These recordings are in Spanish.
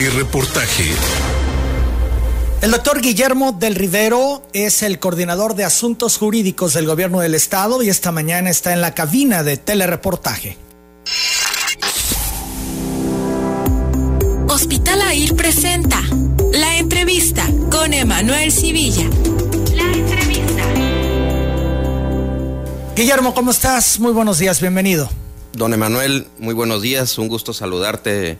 Y reportaje. El doctor Guillermo del Rivero es el coordinador de asuntos jurídicos del gobierno del estado y esta mañana está en la cabina de telereportaje. Hospital AIR presenta la entrevista con Emanuel Civilla. La entrevista. Guillermo, ¿cómo estás? Muy buenos días, bienvenido. Don Emanuel, muy buenos días, un gusto saludarte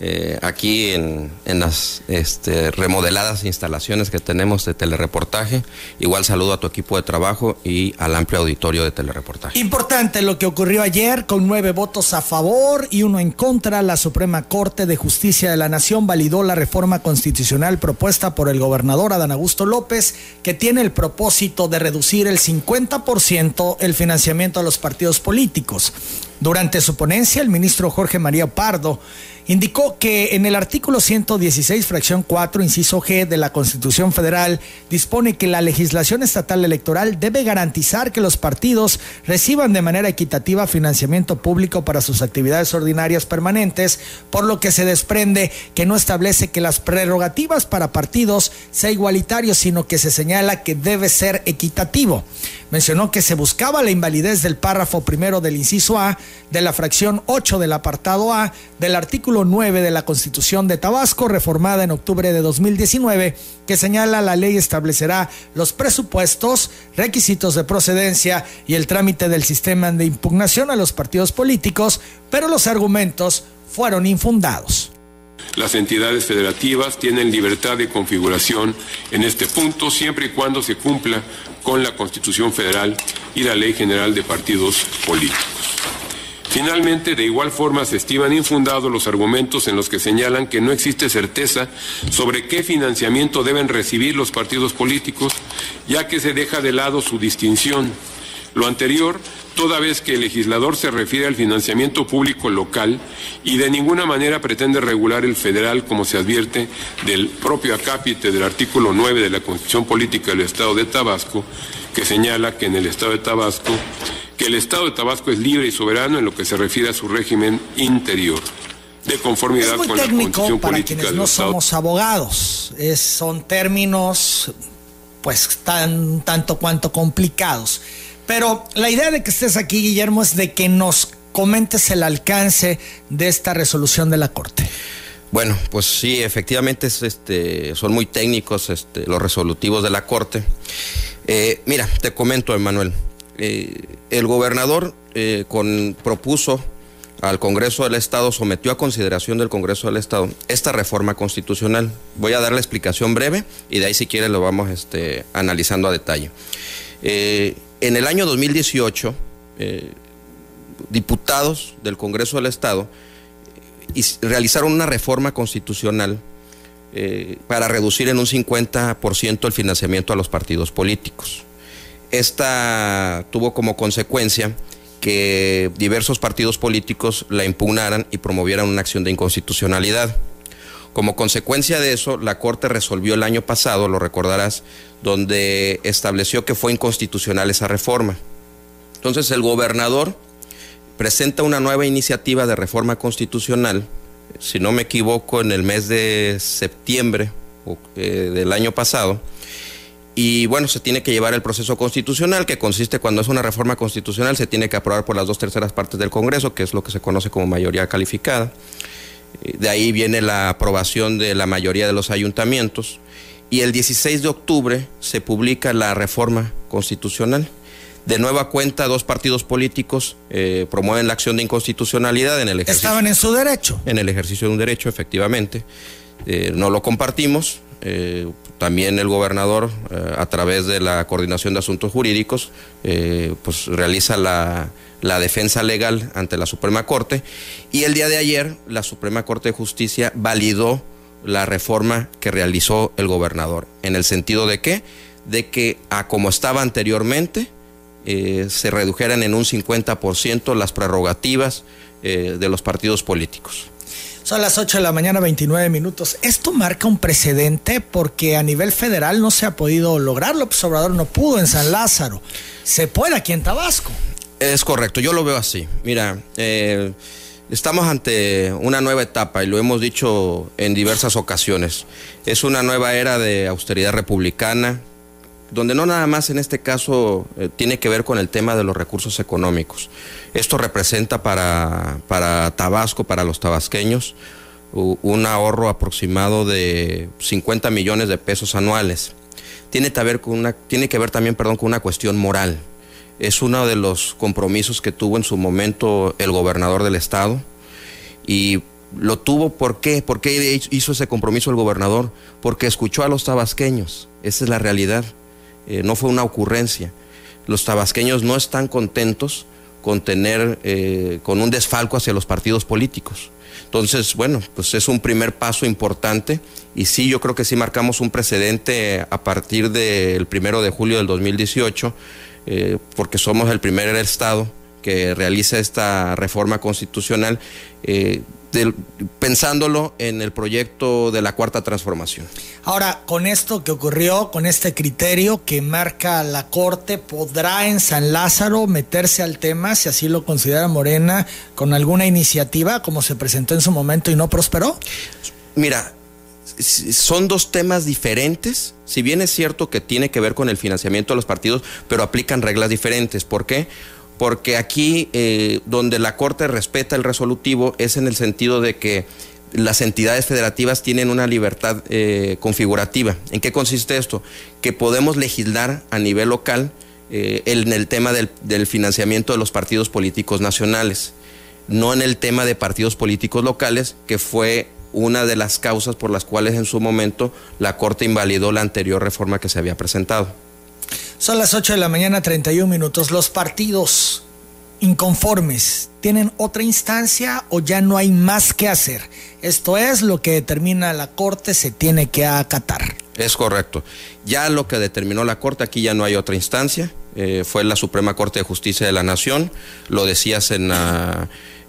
eh, aquí en, las este, remodeladas instalaciones que tenemos de telereportaje. Igual saludo a tu equipo de trabajo y al amplio auditorio de telereportaje. Importante lo que ocurrió ayer con nueve votos a favor y uno en contra. La Suprema Corte de Justicia de la Nación validó la reforma constitucional propuesta por el gobernador Adán Augusto López, que tiene el propósito de reducir el 50% el financiamiento a los partidos políticos. Durante su ponencia, el ministro Jorge María Pardo indicó que en el artículo 116, fracción 4, inciso G de la Constitución Federal, dispone que la legislación estatal electoral debe garantizar que los partidos reciban de manera equitativa financiamiento público para sus actividades ordinarias permanentes, por lo que se desprende que no establece que las prerrogativas para partidos sea igualitario, sino que se señala que debe ser equitativo. Mencionó que se buscaba la invalidez del párrafo primero del inciso A de la fracción 8 del apartado A del artículo 9 de la Constitución de Tabasco, reformada en octubre de 2019, que señala la ley establecerá los presupuestos, requisitos de procedencia y el trámite del sistema de impugnación a los partidos políticos, pero los argumentos fueron infundados. Las entidades federativas tienen libertad de configuración en este punto siempre y cuando se cumpla con la Constitución Federal y la Ley General de Partidos Políticos. Finalmente, de igual forma, se estiman infundados los argumentos en los que señalan que no existe certeza sobre qué financiamiento deben recibir los partidos políticos, ya que se deja de lado su distinción. Lo anterior, toda vez que el legislador se refiere al financiamiento público local y de ninguna manera pretende regular el federal, como se advierte del propio acápite del artículo 9 de la Constitución Política del Estado de Tabasco, que señala que en el Estado de Tabasco que el Estado de Tabasco es libre y soberano en lo que se refiere a su régimen interior de conformidad con la constitución para política quienes no Estado. somos abogados. Es, son términos, pues, tan tanto cuanto complicados. Pero la idea de que estés aquí, Guillermo, es de que nos comentes el alcance de esta resolución de la Corte. Bueno, pues sí, efectivamente es, este, son muy técnicos este, los resolutivos de la Corte. Eh, mira, te comento, Emanuel. Eh, el gobernador eh, propuso al Congreso del Estado, sometió a consideración del Congreso del Estado esta reforma constitucional. Voy a dar la explicación breve y de ahí si quiere lo vamos este, analizando a detalle. Eh, en el año 2018, eh, diputados del Congreso del Estado realizaron una reforma constitucional para reducir en un 50% el financiamiento a los partidos políticos. Esta tuvo como consecuencia que diversos partidos políticos la impugnaran y promovieran una acción de inconstitucionalidad. Como consecuencia de eso, la Corte resolvió el año pasado, lo recordarás, donde estableció que fue inconstitucional esa reforma. Entonces el gobernador presenta una nueva iniciativa de reforma constitucional, si no me equivoco, en el mes de septiembre eh, del año pasado, y bueno, se tiene que llevar el proceso constitucional, que consiste cuando es una reforma constitucional, se tiene que aprobar por las dos terceras partes del Congreso, que es lo que se conoce como mayoría calificada. De ahí viene la aprobación de la mayoría de los ayuntamientos. Y el 16 de octubre se publica la reforma constitucional. De nueva cuenta, dos partidos políticos eh, promueven la acción de inconstitucionalidad en el ejercicio. Estaban en su derecho. En el ejercicio de un derecho, efectivamente. Eh, no lo compartimos. Eh, también el gobernador, eh, a través de la Coordinación de Asuntos Jurídicos, pues realiza la, defensa legal ante la Suprema Corte. Y el día de ayer, la Suprema Corte de Justicia validó la reforma que realizó el gobernador. ¿En el sentido de qué? De que, a como estaba anteriormente, se redujeran en un 50% las prerrogativas de los partidos políticos. Son las 8 de la mañana, 29 minutos. Esto marca un precedente porque a nivel federal no se ha podido lograr. López Obrador no pudo en San Lázaro. Se puede aquí en Tabasco. Es correcto, yo lo veo así. Mira, eh, Estamos ante una nueva etapa y lo hemos dicho en diversas ocasiones. Es una nueva era de austeridad republicana, donde no nada más en este caso eh, tiene que ver con el tema de los recursos económicos. Esto representa para, para Tabasco, para los tabasqueños, un ahorro aproximado de 50 millones de pesos anuales. Tiene que ver, con una, tiene que ver también perdón, con una cuestión moral. Es uno de los compromisos que tuvo en su momento el gobernador del estado y lo tuvo ¿por qué? ¿Por qué hizo ese compromiso el gobernador? Porque escuchó a los tabasqueños, esa es la realidad, eh, no fue una ocurrencia. Los tabasqueños no están contentos con tener, eh, con un desfalco hacia los partidos políticos. Entonces, bueno, pues es un primer paso importante y sí, yo creo que sí marcamos un precedente a partir del primero de julio del 2018, eh, porque somos el primer estado que realiza esta reforma constitucional. Pensándolo en el proyecto de la cuarta transformación. Ahora, con esto que ocurrió, con este criterio que marca la Corte, ¿podrá en San Lázaro meterse al tema, si así lo considera Morena, con alguna iniciativa como se presentó en su momento y no prosperó? Mira, son dos temas diferentes, si bien es cierto que tiene que ver con el financiamiento de los partidos, pero aplican reglas diferentes. ¿Por qué? Porque aquí eh, donde la Corte respeta el resolutivo es en el sentido de que las entidades federativas tienen una libertad eh, configurativa. ¿En qué consiste esto? Que podemos legislar a nivel local eh, en el tema del, del, financiamiento de los partidos políticos nacionales, no en el tema de partidos políticos locales, que fue una de las causas por las cuales en su momento la Corte invalidó la anterior reforma que se había presentado. Son las 8 de la mañana, 31 minutos. Los partidos inconformes tienen otra instancia o ya no hay más que hacer. Esto es lo que determina la Corte, se tiene que acatar. Es correcto. Ya lo que determinó la Corte, aquí ya no hay otra instancia. Eh, fue la Suprema Corte de Justicia de la Nación. Lo decías en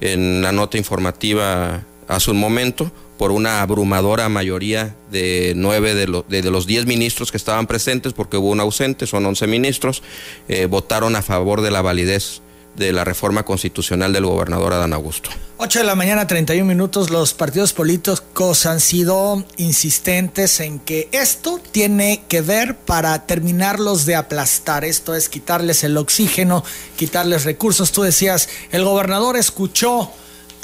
en la nota informativa hace un momento por una abrumadora mayoría de nueve de, de, los diez ministros que estaban presentes, porque hubo un ausente, son once ministros, eh, votaron a favor de la validez de la reforma constitucional del gobernador Adán Augusto. 8 de la mañana, 31 minutos. Los partidos políticos han sido insistentes en que esto tiene que ver para terminarlos de aplastar. Esto es quitarles el oxígeno, quitarles recursos. Tú decías, el gobernador escuchó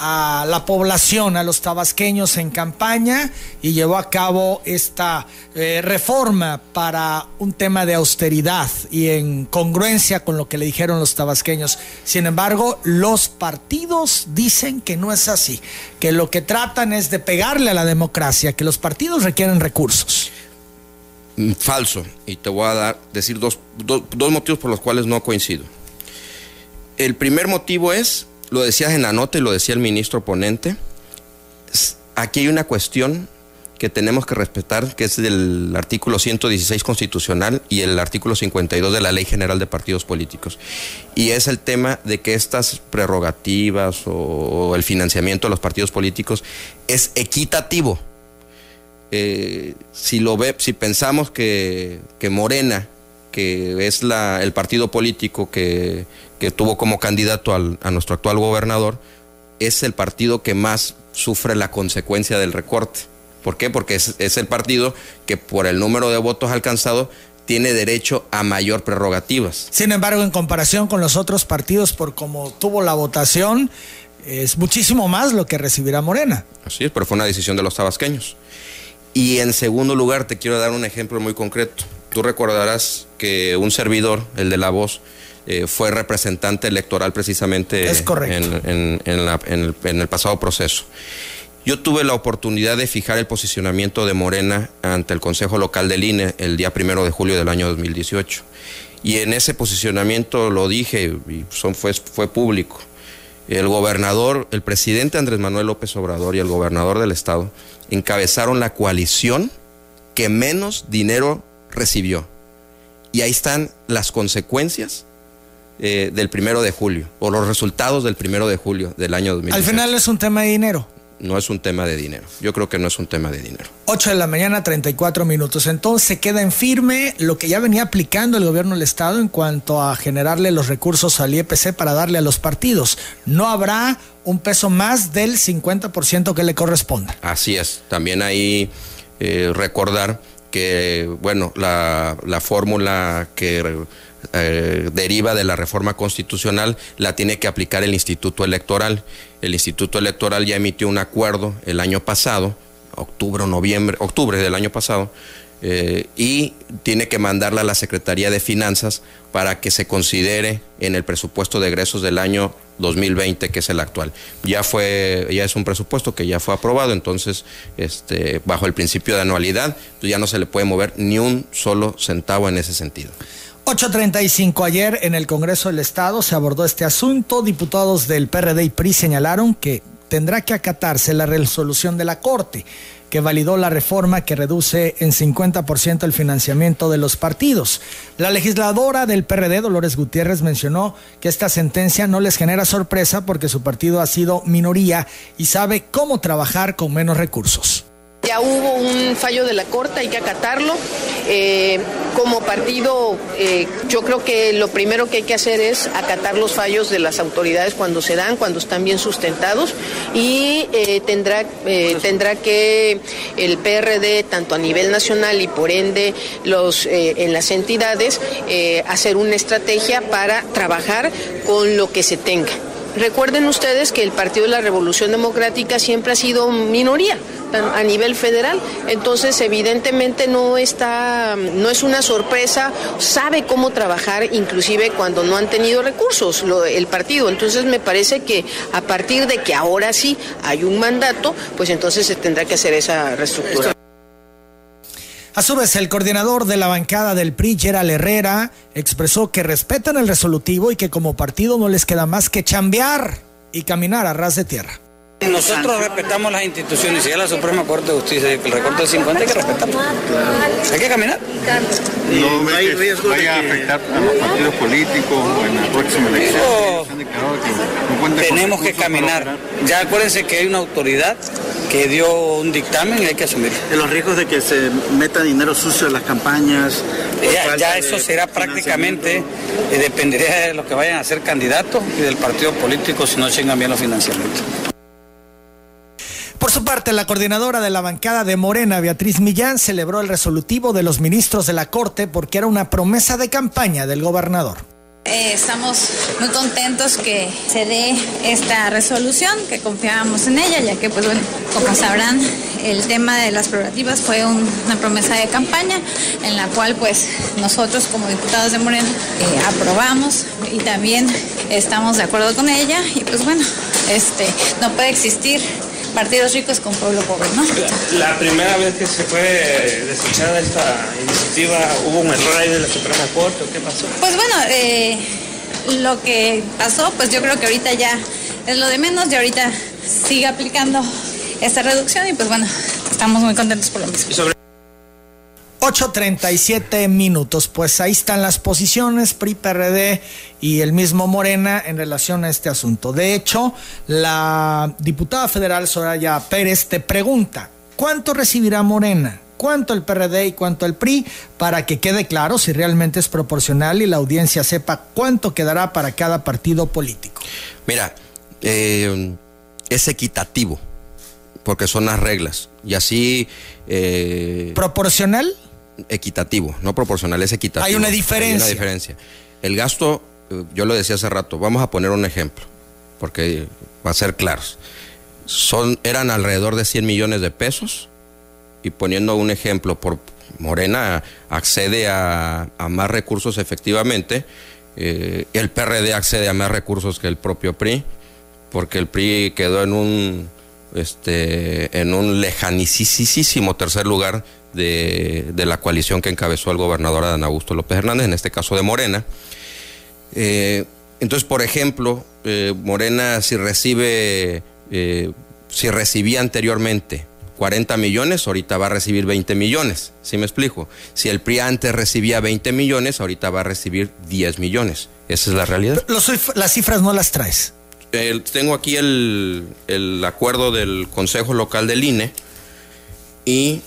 a la población, a los tabasqueños en campaña y llevó a cabo esta eh, reforma para un tema de austeridad y en congruencia con lo que le dijeron los tabasqueños. Sin embargo, los partidos dicen que no es así, que lo que tratan es de pegarle a la democracia, que los partidos requieren recursos. Mm, falso, y te voy a dar, decir dos, dos motivos por los cuales no coincido. El primer motivo es lo decías en la nota y lo decía el ministro ponente, aquí hay una cuestión que tenemos que respetar, que es del artículo 116 constitucional y el artículo 52 de la Ley General de Partidos Políticos. Y es el tema de que estas prerrogativas o, el financiamiento de los partidos políticos es equitativo. Eh, si lo ve, si pensamos que, que Morena, que es la, el partido político que, que tuvo como candidato a nuestro actual gobernador, es el partido que más sufre la consecuencia del recorte. ¿Por qué? Porque es, el partido que por el número de votos alcanzado tiene derecho a mayor prerrogativas. Sin embargo, en comparación con los otros partidos, por cómo tuvo la votación, es muchísimo más lo que recibirá Morena. Así es, pero fue una decisión de los tabasqueños. Y en segundo lugar, te quiero dar un ejemplo muy concreto. Tú recordarás que un servidor, el de la voz, eh, fue representante electoral precisamente En, el, pasado proceso. Yo tuve la oportunidad de fijar el posicionamiento de Morena ante el Consejo Local del INE el día primero de julio del año 2018. Y en ese posicionamiento lo dije y son, fue, fue público. El gobernador, el presidente Andrés Manuel López Obrador y el gobernador del estado encabezaron la coalición que menos dinero recibió. Y ahí están las consecuencias eh, del primero de julio, o los resultados del primero de julio del año 2018. Al final es un tema de dinero. no es un tema de dinero. Yo creo que no es un tema de dinero. 8 de la mañana, 34 minutos. Entonces queda en firme lo que ya venía aplicando el gobierno del Estado en cuanto a generarle los recursos al IEPC para darle a los partidos. No habrá un peso más del 50% que le corresponda. Así es. También ahí eh, recordar que, bueno, la, la fórmula que eh, deriva de la reforma constitucional la tiene que aplicar el Instituto Electoral. El Instituto Electoral ya emitió un acuerdo el año pasado, octubre o noviembre, octubre del año pasado, eh, y tiene que mandarla a la Secretaría de Finanzas para que se considere en el presupuesto de egresos del año 2020, que es el actual. Ya fue, ya es un presupuesto que ya fue aprobado, entonces, este, bajo el principio de anualidad, pues ya no se le puede mover ni un solo centavo en ese sentido. 8.35 ayer en el Congreso del Estado se abordó este asunto. Diputados del PRD y PRI señalaron que tendrá que acatarse la resolución de la Corte que validó la reforma que reduce en 50% el financiamiento de los partidos. La legisladora del PRD, Dolores Gutiérrez, mencionó que esta sentencia no les genera sorpresa porque su partido ha sido minoría y sabe cómo trabajar con menos recursos. Ya hubo un fallo de la Corte, hay que acatarlo. Eh, como partido, eh, yo creo que lo primero que hay que hacer es acatar los fallos de las autoridades cuando se dan, cuando están bien sustentados y eh, tendrá, tendrá que el PRD, tanto a nivel nacional y por ende los, en las entidades, hacer una estrategia para trabajar con lo que se tenga. Recuerden ustedes que el Partido de la Revolución Democrática siempre ha sido minoría a nivel federal, entonces evidentemente no está, no es una sorpresa, sabe cómo trabajar inclusive cuando no han tenido recursos el partido, entonces me parece que a partir de que ahora sí hay un mandato, pues entonces se tendrá que hacer esa reestructura. A su vez, el coordinador de la bancada del PRI, Gerald Herrera, expresó que respetan el resolutivo y que como partido no les queda más que chambear y caminar a ras de tierra. Nosotros respetamos las instituciones. Si ya la Suprema Corte de Justicia que el recorte de 50 hay que respetarlo. Hay que caminar. No, hay riesgo vaya a afectar a los partidos políticos o en la próxima elección. tenemos que caminar. Ya acuérdense que hay una autoridad que dio un dictamen y hay que asumirlo. De los riesgos de que se meta dinero sucio en las campañas. Ya, eso será prácticamente, eh, dependería de lo que vayan a ser candidatos y del partido político si no chingan bien los financiamientos. Por su parte, la coordinadora de la bancada de Morena, Beatriz Millán, celebró el resolutivo de los ministros de la Corte porque era una promesa de campaña del gobernador. Eh, estamos muy contentos que se dé esta resolución, que confiábamos en ella, ya que, pues bueno, como sabrán, el tema de las prerrogativas fue una promesa de campaña en la cual, pues, nosotros como diputados de Morena eh, aprobamos y también estamos de acuerdo con ella y, pues bueno, este, no puede existir partidos ricos con pueblo pobre, ¿no? La, primera vez que se fue desechada esta iniciativa, ¿hubo un error ahí de la Suprema Corte o qué pasó? Pues bueno, eh, lo que pasó, pues yo creo que ahorita ya es lo de menos y ahorita sigue aplicando esta reducción y pues bueno, estamos muy contentos por lo mismo. 8.37 minutos. Pues ahí están las posiciones, PRI, PRD y el mismo Morena en relación a este asunto. De hecho, la diputada federal Soraya Pérez te pregunta, ¿cuánto recibirá Morena? ¿Cuánto el PRD y cuánto el PRI? Para que quede claro si realmente es proporcional y la audiencia sepa cuánto quedará para cada partido político. Mira, eh, es equitativo porque son las reglas. Y así... Eh, ¿Proporcional? Equitativo, no proporcional, es equitativo. Hay una diferencia. Hay una diferencia. El gasto, eh, yo lo decía hace rato, vamos a poner un ejemplo, porque va a ser claros. Son, eran alrededor de 100 millones de pesos y poniendo un ejemplo, por Morena accede a, más recursos efectivamente, eh, el PRD accede a más recursos que el propio PRI, porque el PRI quedó en un este en un lejanicísimo tercer lugar de, la coalición que encabezó el gobernador Adán Augusto López Hernández, en este caso de Morena. Eh, entonces, por ejemplo, eh, Morena si recibe, eh, si recibía anteriormente 40 millones, ahorita va a recibir 20 millones, ¿sí me explico? Si el PRI antes recibía 20 millones, ahorita va a recibir 10 millones. Esa es la realidad. las cifras no las traes. Tengo aquí el, el acuerdo del Consejo Local del INE y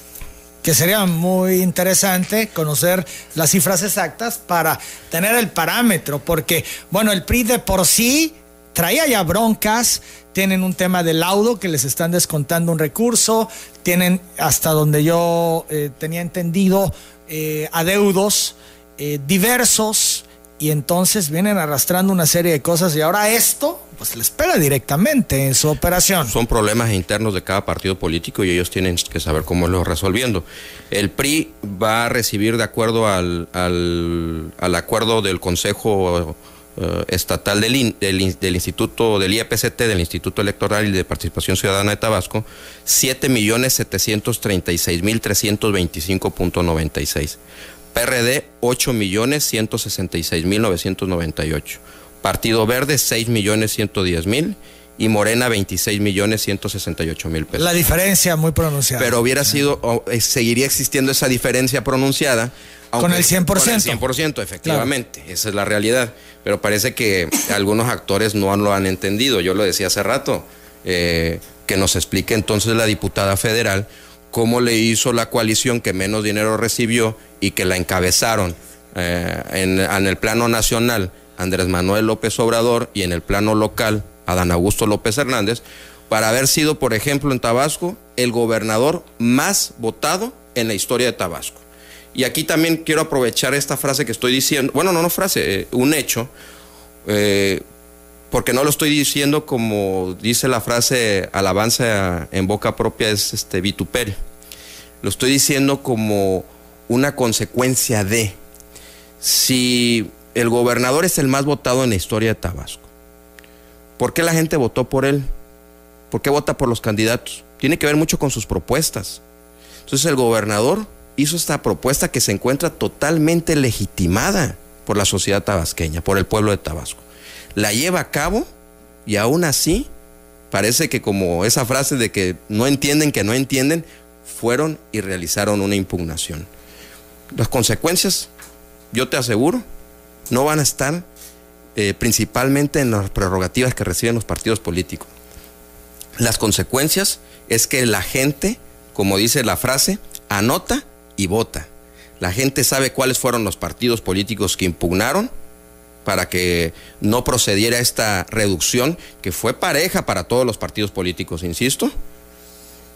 que sería muy interesante conocer las cifras exactas para tener el parámetro, porque, bueno, el PRI de por sí traía ya broncas, tienen un tema de laudo que les están descontando un recurso, tienen, hasta donde yo eh, tenía entendido, eh, adeudos eh, diversos y entonces vienen arrastrando una serie de cosas y ahora esto pues les pega directamente en su operación. Son problemas internos de cada partido político y ellos tienen que saber cómo lo resolviendo. El PRI va a recibir de acuerdo al, al, acuerdo del Consejo eh, Estatal del, del, Instituto, del IEPCT, del Instituto Electoral y de Participación Ciudadana de Tabasco, 7.736.325.96 PRD 8.166.998. Partido Verde 6.110.000 y Morena 26.168.000 pesos. La diferencia muy pronunciada. Pero hubiera sido, eh, seguiría existiendo esa diferencia pronunciada. con el 100%. Con el 100%, efectivamente. Esa es la realidad. Pero parece que algunos actores no lo han entendido. Yo lo decía hace rato. Eh, que nos explique entonces la diputada federal cómo le hizo la coalición que menos dinero recibió y que la encabezaron eh, en, el plano nacional Andrés Manuel López Obrador y en el plano local Adán Augusto López Hernández, para haber sido, por ejemplo, en Tabasco, el gobernador más votado en la historia de Tabasco. Y aquí también quiero aprovechar esta frase que estoy diciendo, bueno, no, no frase, eh, un hecho, eh, porque no lo estoy diciendo como dice la frase alabanza en boca propia, es este vituperio. Lo estoy diciendo como una consecuencia de si el gobernador es el más votado en la historia de Tabasco. ¿Por qué la gente votó por él? ¿Por qué vota por los candidatos? Tiene que ver mucho con sus propuestas. Entonces el gobernador hizo esta propuesta que se encuentra totalmente legitimada por la sociedad tabasqueña, por el pueblo de Tabasco la lleva a cabo y aún así parece que como esa frase de que no entienden que no entienden, fueron y realizaron una impugnación. Las consecuencias, yo te aseguro, no van a estar eh, principalmente en las prerrogativas que reciben los partidos políticos. Las consecuencias es que la gente, como dice la frase, anota y vota. La gente sabe cuáles fueron los partidos políticos que impugnaron para que no procediera esta reducción, que fue pareja para todos los partidos políticos, insisto.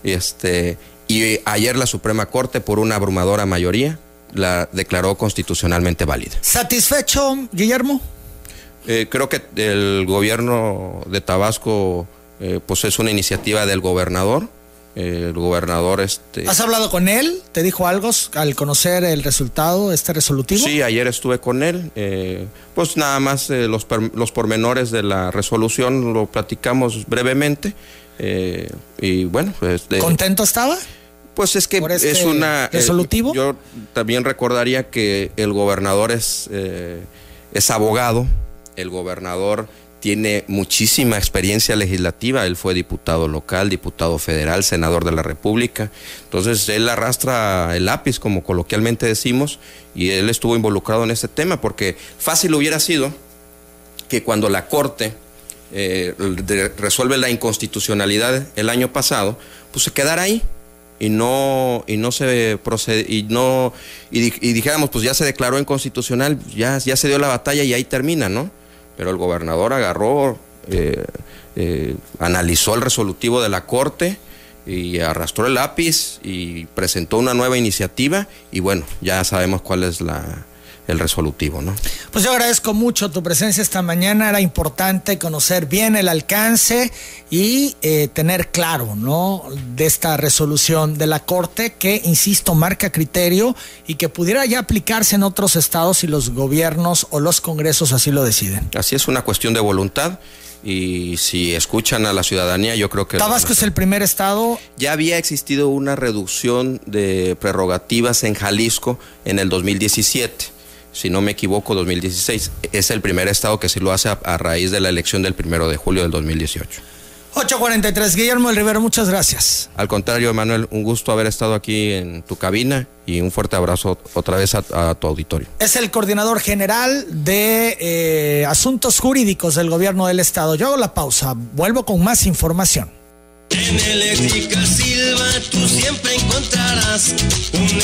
Este, y ayer la Suprema Corte, por una abrumadora mayoría, la declaró constitucionalmente válida. ¿Satisfecho, Guillermo? Eh, creo que el gobierno de Tabasco, eh, pues es una iniciativa del gobernador el gobernador este ¿Has hablado con él? ¿Te dijo algo al conocer el resultado, este resolutivo? Sí, ayer estuve con él. Eh, pues nada más eh, los, los pormenores de la resolución lo platicamos brevemente. Eh, y bueno, pues... ¿Contento estaba? Pues es que es este una... ¿Resolutivo? yo también recordaría que el gobernador es, es abogado. El gobernador tiene muchísima experiencia legislativa, él fue diputado local, diputado federal, senador de la República, entonces él arrastra el lápiz, como coloquialmente decimos, y él estuvo involucrado en este tema, porque fácil hubiera sido que cuando la Corte eh, resuelve la inconstitucionalidad el año pasado, pues se quedara ahí y no y no se procede y no y, dijéramos pues ya se declaró inconstitucional ya ya se dio la batalla y ahí termina no pero el gobernador agarró, eh, eh, analizó el resolutivo de la Corte y arrastró el lápiz y presentó una nueva iniciativa y bueno, ya sabemos cuál es la, el resolutivo, ¿no? Pues yo agradezco mucho tu presencia esta mañana, era importante conocer bien el alcance y eh, tener claro, ¿no? De esta resolución de la Corte que, insisto, marca criterio y que pudiera ya aplicarse en otros estados si los gobiernos o los congresos así lo deciden. Así es una cuestión de voluntad y si escuchan a la ciudadanía, yo creo que... Tabasco es el primer estado. Ya había existido una reducción de prerrogativas en Jalisco en el 2017 si no me equivoco, 2016. Es el primer estado que sí lo hace a, raíz de la elección del primero de julio del 2018. 843, Guillermo del Rivero, muchas gracias. Al contrario, Manuel, un gusto haber estado aquí en tu cabina y un fuerte abrazo otra vez a, tu auditorio. Es el coordinador general de eh, asuntos jurídicos del gobierno del estado. Yo hago la pausa, vuelvo con más información. En Eléctrica Silva tú siempre encontrarás un